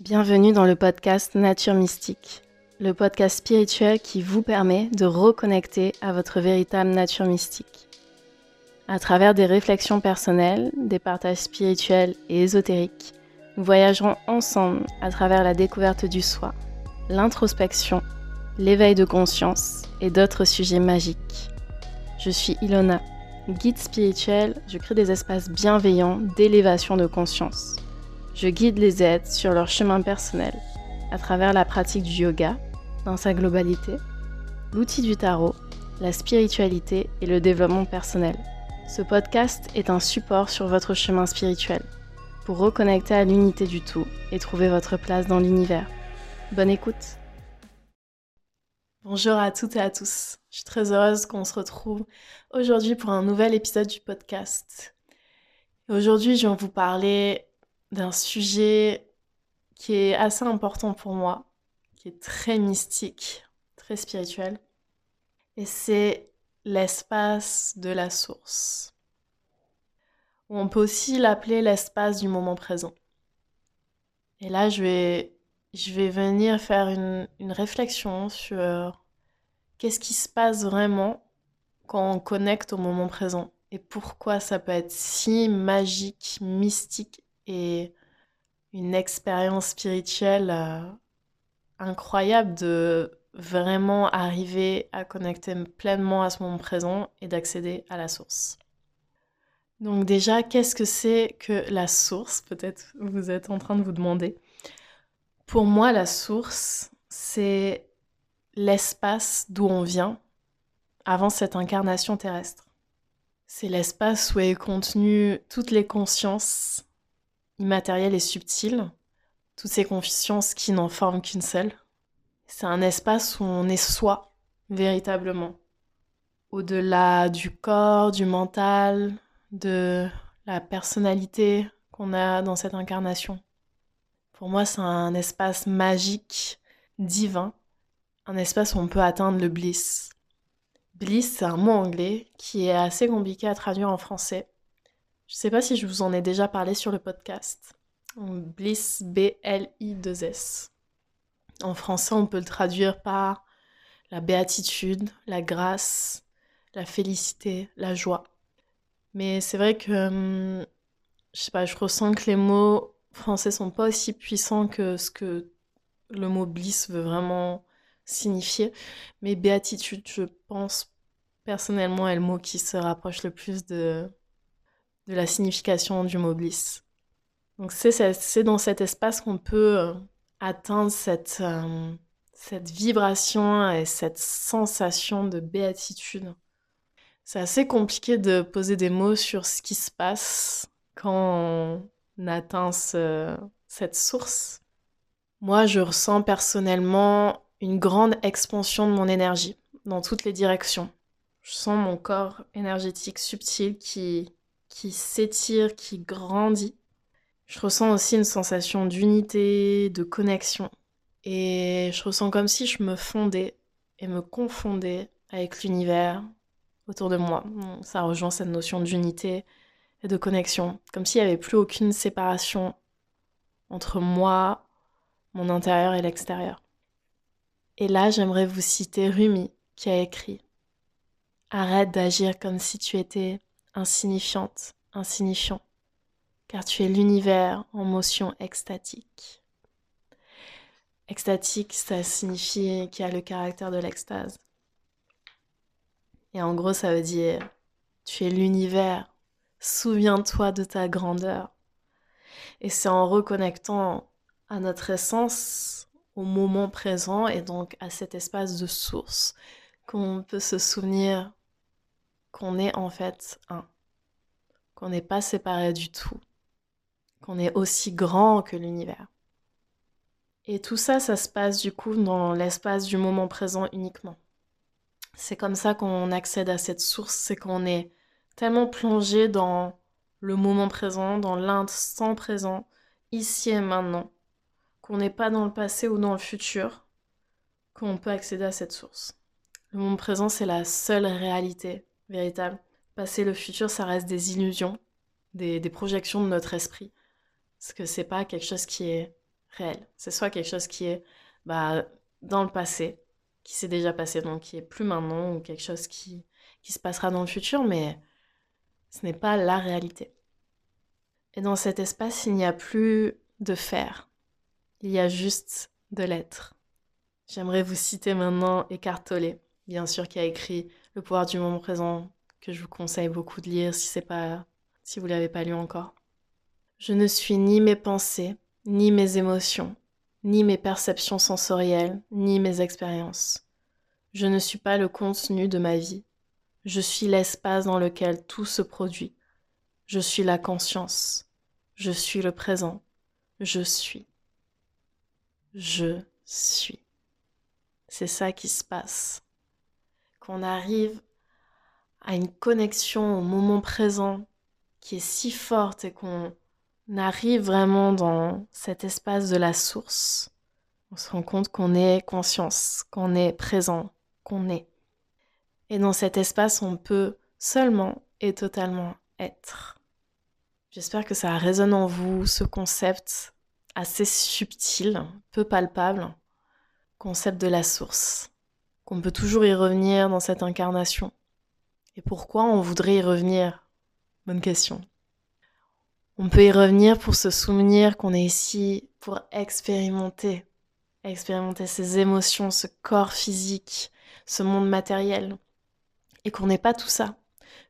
Bienvenue dans le podcast Nature Mystique, le podcast spirituel qui vous permet de reconnecter à votre véritable nature mystique. À travers des réflexions personnelles, des partages spirituels et ésotériques, nous voyagerons ensemble à travers la découverte du soi, l'introspection, l'éveil de conscience et d'autres sujets magiques. Je suis Ilona, guide spirituel, je crée des espaces bienveillants d'élévation de conscience. Je guide les aides sur leur chemin personnel à travers la pratique du yoga dans sa globalité, l'outil du tarot, la spiritualité et le développement personnel. Ce podcast est un support sur votre chemin spirituel pour reconnecter à l'unité du tout et trouver votre place dans l'univers. Bonne écoute Bonjour à toutes et à tous. Je suis très heureuse qu'on se retrouve aujourd'hui pour un nouvel épisode du podcast. Aujourd'hui, je vais vous parler d'un sujet qui est assez important pour moi, qui est très mystique, très spirituel. Et c'est l'espace de la source. on peut aussi l'appeler l'espace du moment présent. Et là, je vais, venir faire une réflexion sur qu'est-ce qui se passe vraiment quand on connecte au moment présent et pourquoi ça peut être si magique, mystique et une expérience spirituelle euh, incroyable de vraiment arriver à connecter pleinement à ce moment présent et d'accéder à la source. Donc déjà, qu'est-ce que c'est que la source? Peut-être vous êtes en train de vous demander. Pour moi, la source, c'est l'espace d'où on vient avant cette incarnation terrestre. C'est l'espace où est contenu toutes les consciences immatérielles et subtiles, toutes ces consciences qui n'en forment qu'une seule. C'est un espace où on est soi, véritablement. Au-delà du corps, du mental, de la personnalité qu'on a dans cette incarnation. Pour moi, c'est un espace magique, divin, un espace où on peut atteindre le bliss. Bliss, c'est un mot anglais qui est assez compliqué à traduire en français. Je ne sais pas si je vous en ai déjà parlé sur le podcast. Bliss, B-L-I-2-S. En français, on peut le traduire par la béatitude, la grâce, la félicité, la joie. Mais c'est vrai que, hum, je sais pas, je ressens que les mots français sont pas aussi puissants que ce que le mot bliss veut vraiment signifier. Mais béatitude, je pense personnellement, est le mot qui se rapproche le plus de, de la signification du mot bliss. Donc c'est dans cet espace qu'on peut euh, atteindre cette, euh, cette vibration et cette sensation de béatitude. C'est assez compliqué de poser des mots sur ce qui se passe quand on atteint cette source. Moi, je ressens personnellement une grande expansion de mon énergie dans toutes les directions. Je sens mon corps énergétique subtil qui, qui s'étire, qui grandit. Je ressens aussi une sensation d'unité, de connexion. Et je ressens comme si je me fondais et me confondais avec l'univers autour de moi. Ça rejoint cette notion d'unité et de connexion. Comme s'il n'y avait plus aucune séparation entre moi, mon intérieur et l'extérieur. Et là, j'aimerais vous citer Rumi qui a écrit Arrête d'agir comme si tu étais insignifiante, insignifiant, car tu es l'univers en motion extatique. Extatique, ça signifie qu'il y a le caractère de l'extase. Et en gros, ça veut dire tu es l'univers, souviens-toi de ta grandeur. Et c'est en reconnectant à notre essence au moment présent et donc à cet espace de source qu'on peut se souvenir qu'on est en fait un, qu'on n'est pas séparé du tout, qu'on est aussi grand que l'univers. Et tout ça, ça se passe du coup dans l'espace du moment présent uniquement. C'est comme ça qu'on accède à cette source, c'est qu'on est tellement plongé dans le moment présent, dans l'instant présent, ici et maintenant, qu'on n'est pas dans le passé ou dans le futur, qu'on peut accéder à cette source. Le moment présent, c'est la seule réalité véritable. Passé, le futur, ça reste des illusions, des, projections de notre esprit. Parce que c'est pas quelque chose qui est réel. C'est soit quelque chose qui est bah, dans le passé, qui s'est déjà passé, donc qui est plus maintenant, ou quelque chose qui, se passera dans le futur, mais ce n'est pas la réalité. Et dans cet espace, il n'y a plus de faire, il y a juste de l'être. J'aimerais vous citer maintenant Eckhart Tolle, bien sûr, qui a écrit Le pouvoir du moment présent, que je vous conseille beaucoup de lire si c'est pas si vous l'avez pas lu encore. Je ne suis ni mes pensées, ni mes émotions, ni mes perceptions sensorielles, ni mes expériences. Je ne suis pas le contenu de ma vie. Je suis l'espace dans lequel tout se produit. Je suis la conscience. Je suis le présent. Je suis. Je suis. C'est ça qui se passe. Qu'on arrive à une connexion au moment présent qui est si forte et qu'on arrive vraiment dans cet espace de la source, on se rend compte qu'on est conscience, qu'on est présent, qu'on est. Et dans cet espace, on peut seulement et totalement être. J'espère que ça résonne en vous, ce concept assez subtil, peu palpable, concept de la source, qu'on peut toujours y revenir dans cette incarnation. Et pourquoi on voudrait y revenir? Bonne question. On peut y revenir pour se souvenir qu'on est ici pour expérimenter, expérimenter ces émotions, ce corps physique, ce monde matériel, et qu'on n'est pas tout ça,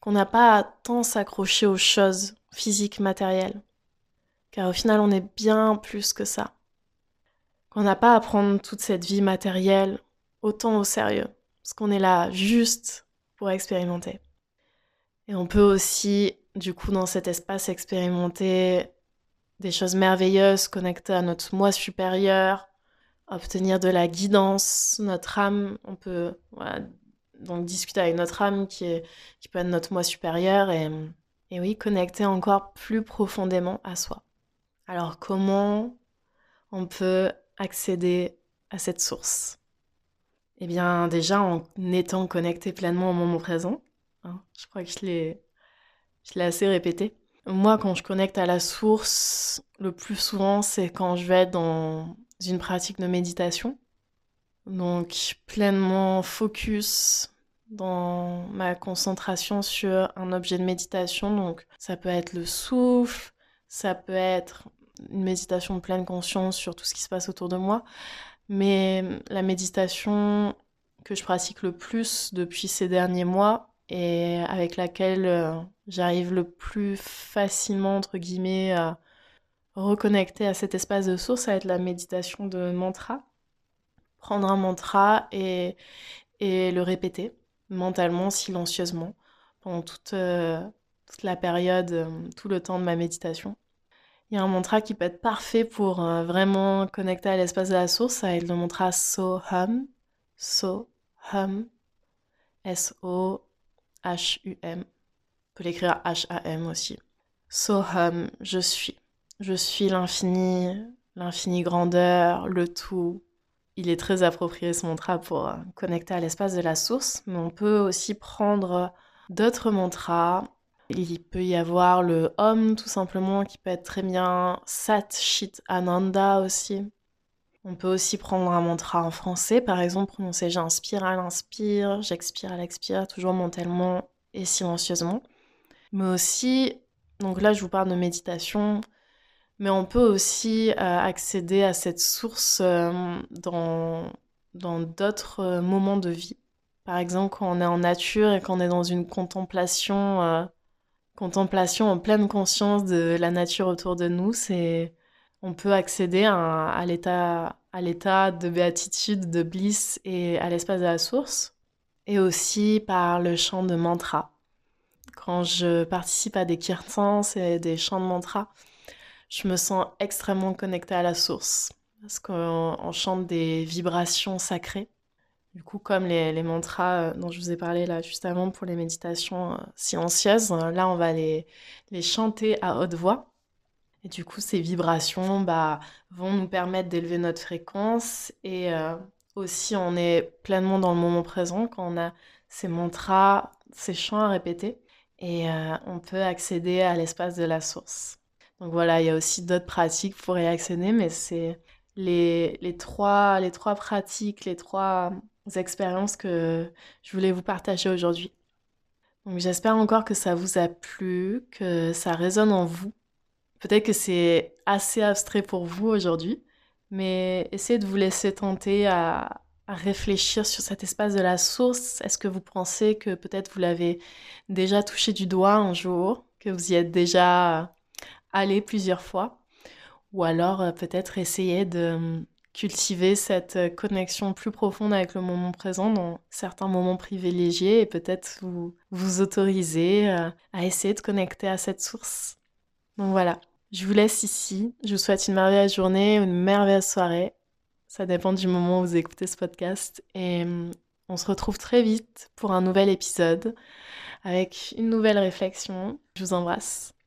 qu'on n'a pas à tant s'accrocher aux choses physiques, matérielles, car au final on est bien plus que ça, qu'on n'a pas à prendre toute cette vie matérielle autant au sérieux, parce qu'on est là juste pour expérimenter. Et on peut aussi du coup dans cet espace expérimenter des choses merveilleuses connectées à notre moi supérieur, obtenir de la guidance, notre âme, on peut donc discuter avec notre âme qui, est, qui peut être notre moi supérieur et, et oui, connecter encore plus profondément à soi. Alors comment on peut accéder à cette source? Eh bien déjà en étant connecté pleinement au moment présent. Hein, je crois que je l'ai je l'ai assez répété. Moi, quand je connecte à la source, le plus souvent, c'est quand je vais dans une pratique de méditation. Donc, pleinement focus dans ma concentration sur un objet de méditation. Donc, ça peut être le souffle, ça peut être une méditation de pleine conscience sur tout ce qui se passe autour de moi. Mais la méditation que je pratique le plus depuis ces derniers mois, et avec laquelle euh, j'arrive le plus facilement, entre guillemets, à reconnecter à cet espace de source, ça va être la méditation de mantra. Prendre un mantra et, et le répéter mentalement, silencieusement, pendant toute, euh, toute la période, euh, tout le temps de ma méditation. Il y a un mantra qui peut être parfait pour vraiment connecter à l'espace de la source, ça va le mantra Soham, Soham, S-O H-U-M. On peut l'écrire H-A-M aussi. Soham, je suis. Je suis l'infini, l'infini grandeur, le tout. Il est très approprié ce mantra pour euh, connecter à l'espace de la source, mais on peut aussi prendre d'autres mantras. Il peut y avoir le Om tout simplement qui peut être très bien Sat Chit Ananda aussi. On peut aussi prendre un mantra en français, par exemple prononcer j'inspire à l'inspire, j'expire à l'expire, toujours mentalement et silencieusement. Mais aussi, donc là je vous parle de méditation, mais on peut aussi euh, accéder à cette source euh, dans dans d'autres euh, moments de vie. Par exemple, quand on est en nature et qu'on est dans une contemplation, contemplation en pleine conscience de la nature autour de nous, c'est on peut accéder à, à l'état de béatitude, de bliss et à l'espace de la source, et aussi par le chant de mantra. Quand je participe à des kirtans et des chants de mantra, je me sens extrêmement connectée à la source, parce qu'on chante des vibrations sacrées. Du coup, comme les, mantras euh, dont je vous ai parlé là juste avant pour les méditations euh, silencieuses, là on va les, chanter à haute voix. Et du coup, ces vibrations bah, vont nous permettre d'élever notre fréquence. Et euh, aussi on est pleinement dans le moment présent quand on a ces mantras, ces chants à répéter. Et on peut accéder à l'espace de la source. Donc voilà, il y a aussi d'autres pratiques pour y accéder, mais c'est les, trois, les trois pratiques, les trois expériences que je voulais vous partager aujourd'hui. Donc j'espère encore que ça vous a plu, que ça résonne en vous. Peut-être que c'est assez abstrait pour vous aujourd'hui, mais essayez de vous laisser tenter à, réfléchir sur cet espace de la source. Est-ce que vous pensez que peut-être vous l'avez déjà touché du doigt un jour, que vous y êtes déjà allé plusieurs fois? Ou alors euh, peut-être essayer de cultiver cette euh, connexion plus profonde avec le moment présent dans certains moments privilégiés et peut-être vous vous autoriser euh, à essayer de connecter à cette source. Donc voilà, je vous laisse ici. Je vous souhaite une merveilleuse journée, une merveilleuse soirée. Ça dépend du moment où vous écoutez ce podcast. Et hum, on se retrouve très vite pour un nouvel épisode avec une nouvelle réflexion. Je vous embrasse.